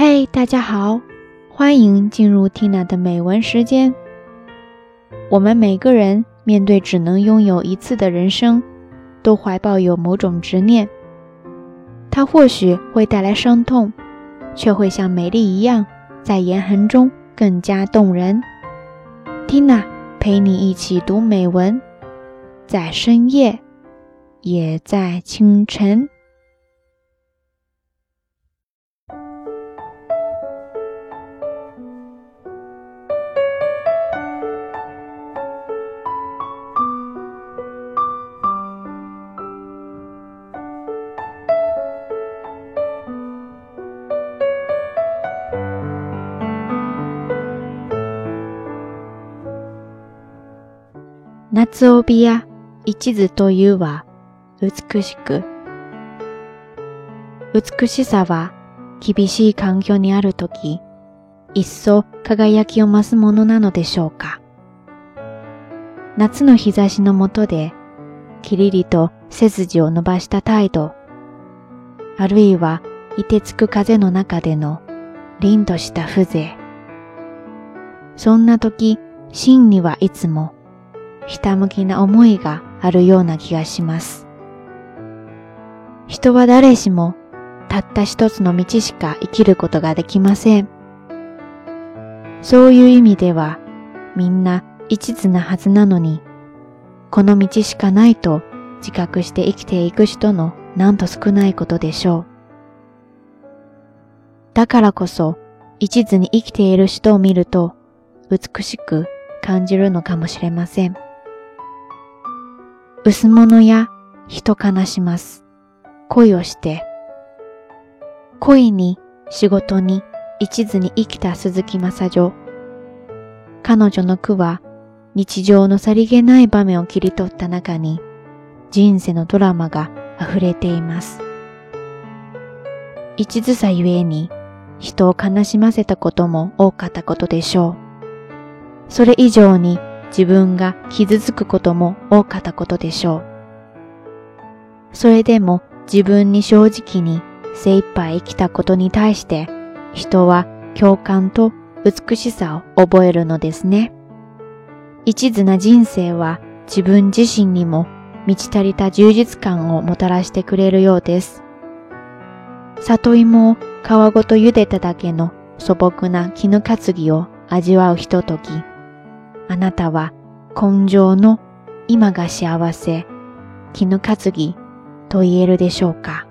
嘿，大家好，欢迎进入 Tina 的美文时间。我们每个人面对只能拥有一次的人生，都怀抱有某种执念。它或许会带来伤痛，却会像美丽一样，在严寒中更加动人。Tina 陪你一起读美文，在深夜，也在清晨。夏帯や一途というは美しく、美しさは厳しい環境にあるとき、一層輝きを増すものなのでしょうか。夏の日差しの下で、きりりと背筋を伸ばした態度、あるいは、凍てつく風の中での凛とした風情。そんな時、真にはいつもひたむきな思いがあるような気がします。人は誰しもたった一つの道しか生きることができません。そういう意味ではみんな一途なはずなのに、この道しかないと自覚して生きていく人のなんと少ないことでしょう。だからこそ一途に生きている人を見ると美しく感じるのかもしれません。薄物や人悲します。恋をして。恋に仕事に一途に生きた鈴木正女。彼女の句は日常のさりげない場面を切り取った中に人生のドラマが溢れています。一途さゆえに人を悲しませたことも多かったことでしょう。それ以上に自分が傷つくことも多かったことでしょう。それでも自分に正直に精一杯生きたことに対して人は共感と美しさを覚えるのですね。一途な人生は自分自身にも満ち足りた充実感をもたらしてくれるようです。里芋を皮ごと茹でただけの素朴な絹担ぎを味わうひととき、あなたは根性の今が幸せ、絹担ぎと言えるでしょうか？